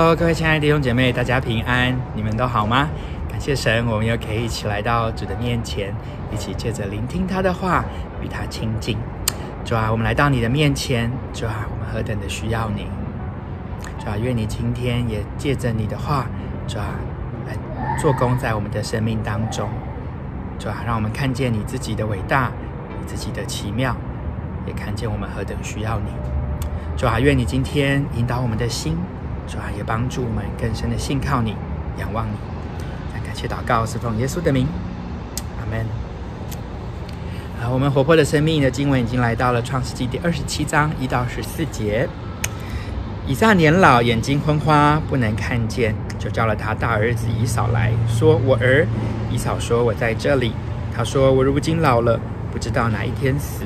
各位亲爱的弟兄姐妹，大家平安，你们都好吗？感谢神，我们又可以一起来到主的面前，一起借着聆听他的话，与他亲近。主啊，我们来到你的面前，主啊，我们何等的需要你。主啊，愿你今天也借着你的话，主啊，来做工在我们的生命当中。主啊，让我们看见你自己的伟大，你自己的奇妙，也看见我们何等需要你。主啊，愿你今天引导我们的心。主啊，也帮助我们更深的信靠你，仰望你。感谢祷告，是奉耶稣的名，阿门。好，我们活泼的生命的经文已经来到了创世纪第二十七章一到十四节。以撒年老，眼睛昏花，不能看见，就叫了他大儿子以扫来说：“我儿。”以扫说：“我在这里。”他说：“我如今老了，不知道哪一天死。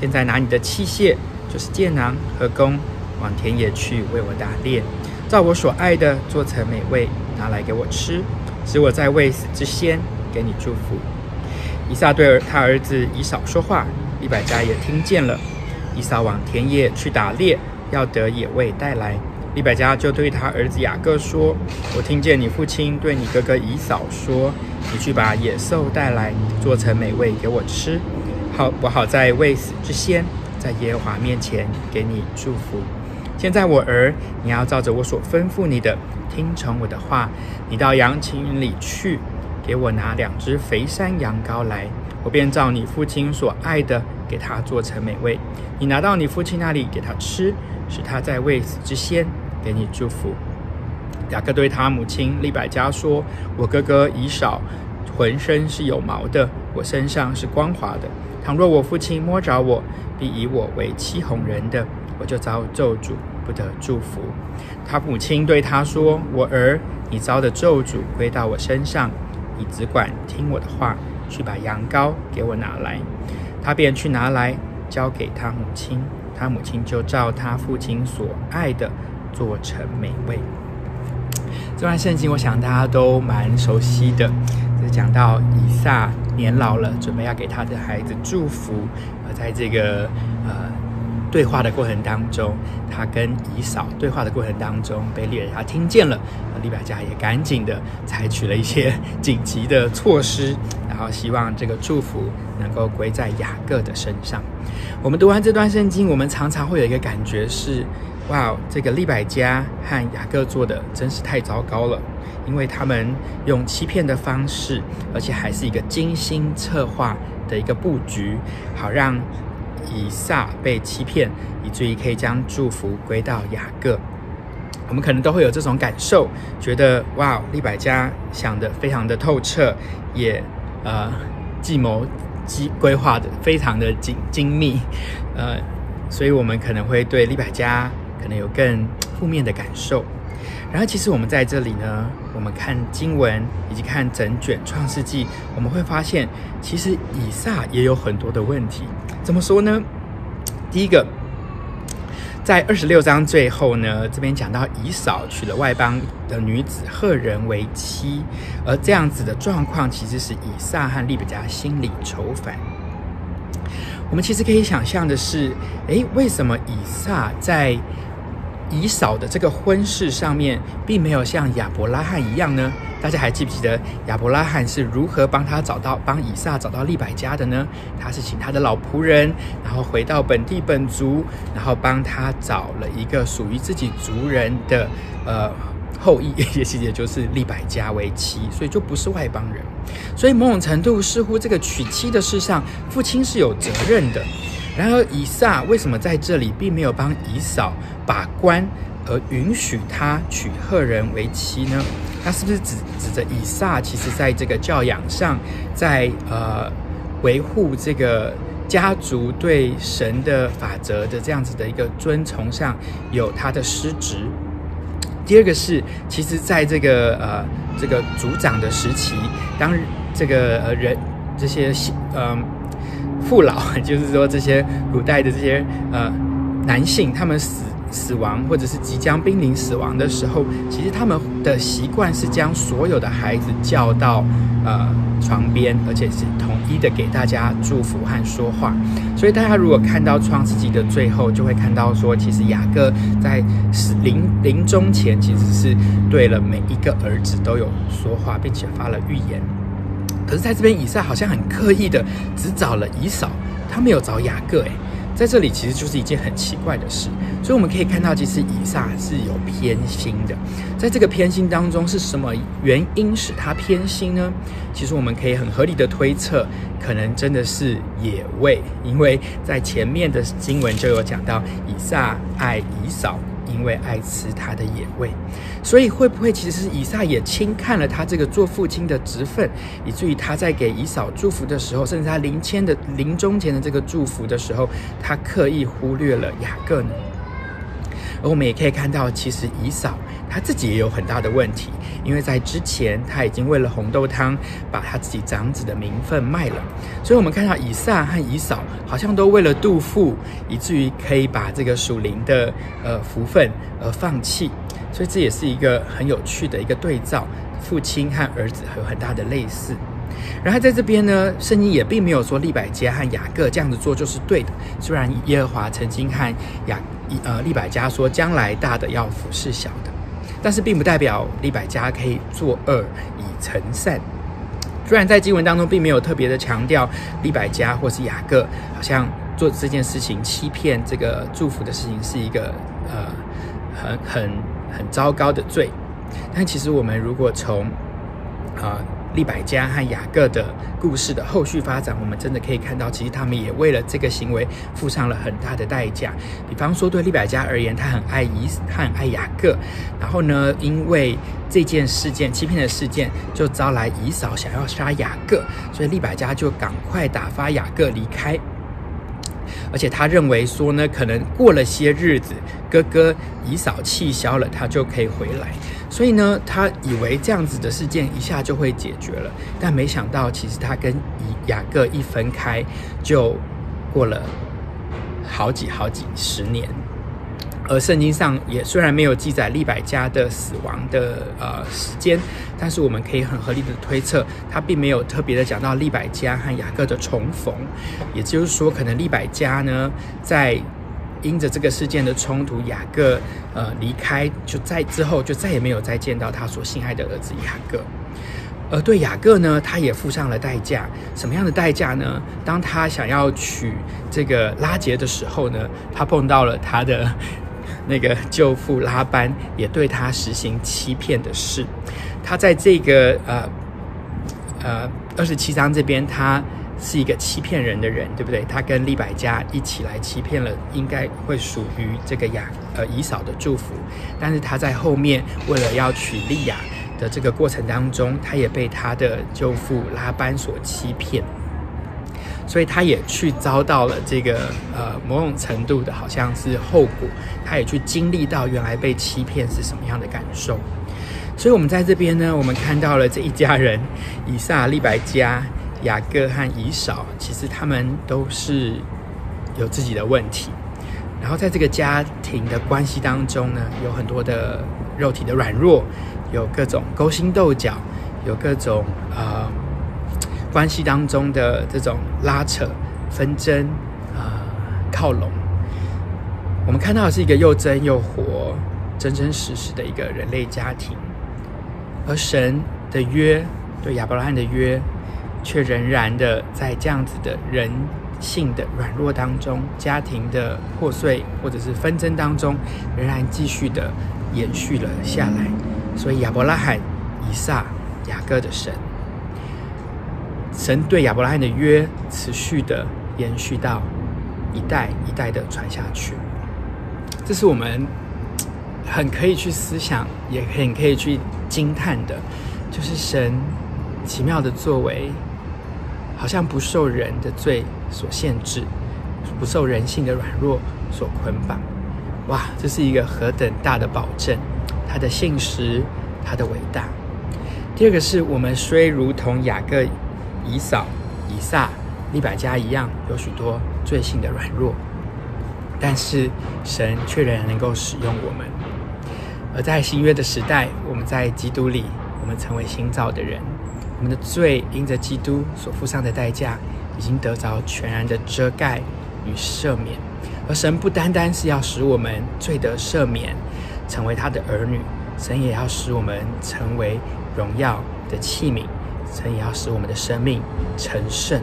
现在拿你的器械，就是箭囊和弓，往田野去为我打猎。”照我所爱的做成美味，拿来给我吃，使我在未死之先给你祝福。以撒对他儿子以扫说话，利百加也听见了。以撒往田野去打猎，要得野味带来。利百加就对他儿子雅各说：“我听见你父亲对你哥哥以扫说，你去把野兽带来，做成美味给我吃，好，我好在未死之先，在耶和华面前给你祝福。”现在我儿，你要照着我所吩咐你的，听从我的话。你到羊群里去，给我拿两只肥山羊羔来，我便照你父亲所爱的，给他做成美味。你拿到你父亲那里给他吃，使他在未死之先给你祝福。雅各对他母亲利百加说：“我哥哥以扫浑身是有毛的，我身上是光滑的。倘若我父亲摸着我，必以我为欺哄人的。”我就遭咒诅，不得祝福。他母亲对他说：“我儿，你遭的咒诅归到我身上，你只管听我的话，去把羊羔给我拿来。”他便去拿来，交给他母亲。他母亲就照他父亲所爱的做成美味。这段圣经，我想大家都蛮熟悉的，就是讲到以撒年老了，准备要给他的孩子祝福，而在这个呃。对话的过程当中，他跟以嫂对话的过程当中，被利百加听见了，利百加也赶紧的采取了一些紧急的措施，然后希望这个祝福能够归在雅各的身上。我们读完这段圣经，我们常常会有一个感觉是：哇，这个利百加和雅各做的真是太糟糕了，因为他们用欺骗的方式，而且还是一个精心策划的一个布局，好让。以撒被欺骗，以至于可以将祝福归到雅各。我们可能都会有这种感受，觉得哇，利百加想得非常的透彻，也呃计谋计规划的非常的精精密，呃，所以我们可能会对利百加可能有更负面的感受。然后，其实我们在这里呢，我们看经文以及看整卷创世纪，我们会发现，其实以撒也有很多的问题。怎么说呢？第一个，在二十六章最后呢，这边讲到以扫娶了外邦的女子赫人为妻，而这样子的状况，其实是以撒和利比加心里愁烦。我们其实可以想象的是，诶，为什么以撒在以扫的这个婚事上面，并没有像亚伯拉罕一样呢？大家还记不记得亚伯拉罕是如何帮他找到、帮以撒找到利百加的呢？他是请他的老仆人，然后回到本地本族，然后帮他找了一个属于自己族人的呃后裔，也也就是利百加为妻，所以就不是外邦人。所以某种程度，似乎这个娶妻的事上，父亲是有责任的。然而，以撒为什么在这里并没有帮以扫把关，而允许他娶赫人为妻呢？那是不是指指着以撒其实在这个教养上，在呃维护这个家族对神的法则的这样子的一个遵从上有他的失职？第二个是，其实在这个呃这个族长的时期，当这个呃人这些嗯。呃父老，就是说这些古代的这些呃男性，他们死死亡或者是即将濒临死亡的时候，其实他们的习惯是将所有的孩子叫到呃床边，而且是统一的给大家祝福和说话。所以大家如果看到创世纪的最后，就会看到说，其实雅各在死临临终前，其实是对了每一个儿子都有说话，并且发了预言。可是在这边，以撒好像很刻意的只找了以扫，他没有找雅各，诶。在这里其实就是一件很奇怪的事，所以我们可以看到，其实以撒是有偏心的。在这个偏心当中，是什么原因使他偏心呢？其实我们可以很合理的推测，可能真的是野味，因为在前面的经文就有讲到，以撒爱以扫。因为爱吃他的野味，所以会不会其实是以撒也轻看了他这个做父亲的职分，以至于他在给以扫祝福的时候，甚至他临前的临终前的这个祝福的时候，他刻意忽略了雅各呢？而我们也可以看到，其实以扫他自己也有很大的问题，因为在之前他已经为了红豆汤把他自己长子的名分卖了，所以我们看到以撒和以扫好像都为了肚腹，以至于可以把这个属灵的呃福分而放弃，所以这也是一个很有趣的一个对照，父亲和儿子有很大的类似。然后在这边呢，圣经也并没有说利百加和雅各这样子做就是对的，虽然耶和华曾经和雅。呃，利百加说，将来大的要服侍小的，但是并不代表利百加可以作恶以成善。虽然在经文当中并没有特别的强调利百加或是雅各，好像做这件事情欺骗这个祝福的事情是一个呃很很很糟糕的罪，但其实我们如果从啊。利百加和雅各的故事的后续发展，我们真的可以看到，其实他们也为了这个行为付上了很大的代价。比方说，对利百加而言，他很爱以，他很爱雅各，然后呢，因为这件事件欺骗的事件，就招来以嫂想要杀雅各，所以利百加就赶快打发雅各离开。而且他认为说呢，可能过了些日子，哥哥以嫂气消了，他就可以回来。所以呢，他以为这样子的事件一下就会解决了，但没想到，其实他跟以雅各一分开，就过了好几好几十年。而圣经上也虽然没有记载利百加的死亡的呃时间，但是我们可以很合理的推测，他并没有特别的讲到利百加和雅各的重逢。也就是说，可能利百加呢，在因着这个事件的冲突，雅各呃离开，就在之后就再也没有再见到他所心爱的儿子雅各。而对雅各呢，他也付上了代价。什么样的代价呢？当他想要娶这个拉结的时候呢，他碰到了他的。那个舅父拉班也对他实行欺骗的事，他在这个呃呃二十七章这边，他是一个欺骗人的人，对不对？他跟利百加一起来欺骗了，应该会属于这个雅呃以扫的祝福，但是他在后面为了要娶利亚的这个过程当中，他也被他的舅父拉班所欺骗。所以他也去遭到了这个呃某种程度的好像是后果，他也去经历到原来被欺骗是什么样的感受。所以，我们在这边呢，我们看到了这一家人：以撒、利百加、雅各和以扫，其实他们都是有自己的问题。然后，在这个家庭的关系当中呢，有很多的肉体的软弱，有各种勾心斗角，有各种呃。关系当中的这种拉扯、纷争、啊、呃、靠拢，我们看到的是一个又真又活、真真实实的一个人类家庭，而神的约对亚伯拉罕的约，却仍然的在这样子的人性的软弱当中、家庭的破碎或者是纷争当中，仍然继续的延续了下来。所以亚伯拉罕、以撒、雅各的神。神对亚伯拉罕的约持续的延续到一代一代的传下去，这是我们很可以去思想，也很可以去惊叹的，就是神奇妙的作为，好像不受人的罪所限制，不受人性的软弱所捆绑。哇，这是一个何等大的保证！他的信实，他的伟大。第二个是我们虽如同雅各。以扫、以撒、利百加一样，有许多罪性的软弱。但是神却仍然能够使用我们。而在新约的时代，我们在基督里，我们成为新造的人，我们的罪因着基督所付上的代价，已经得着全然的遮盖与赦免。而神不单单是要使我们罪得赦免，成为他的儿女，神也要使我们成为荣耀的器皿，神也要使我们的生命成圣，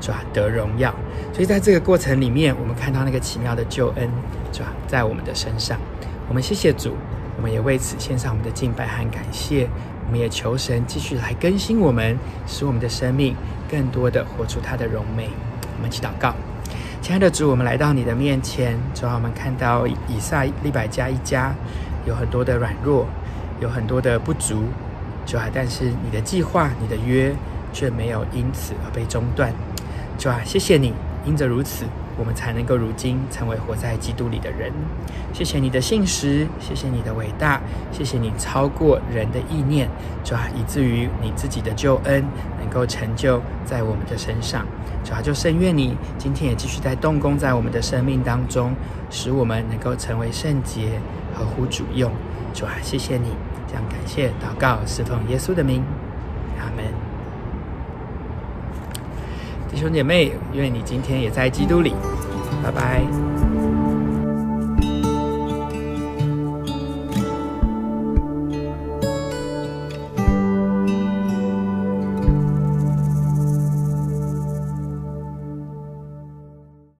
是吧？得荣耀。所以在这个过程里面，我们看到那个奇妙的救恩，是吧？在我们的身上，我们谢谢主。我们也为此献上我们的敬拜和感谢。我们也求神继续来更新我们，使我们的生命更多的活出他的荣美。我们一起祷告，亲爱的主，我们来到你的面前，主啊，我们看到以撒利百加一家有很多的软弱，有很多的不足，主啊，但是你的计划、你的约却没有因此而被中断。主啊，谢谢你，因着如此。我们才能够如今成为活在基督里的人。谢谢你的信实，谢谢你的伟大，谢谢你超过人的意念，主啊，以至于你自己的救恩能够成就在我们的身上。主啊，就甚愿你今天也继续在动工在我们的生命当中，使我们能够成为圣洁，合乎主用。主啊，谢谢你，这样感谢祷告，侍奉耶稣的名，阿门。弟兄姐妹，愿你今天也在基督里。拜拜。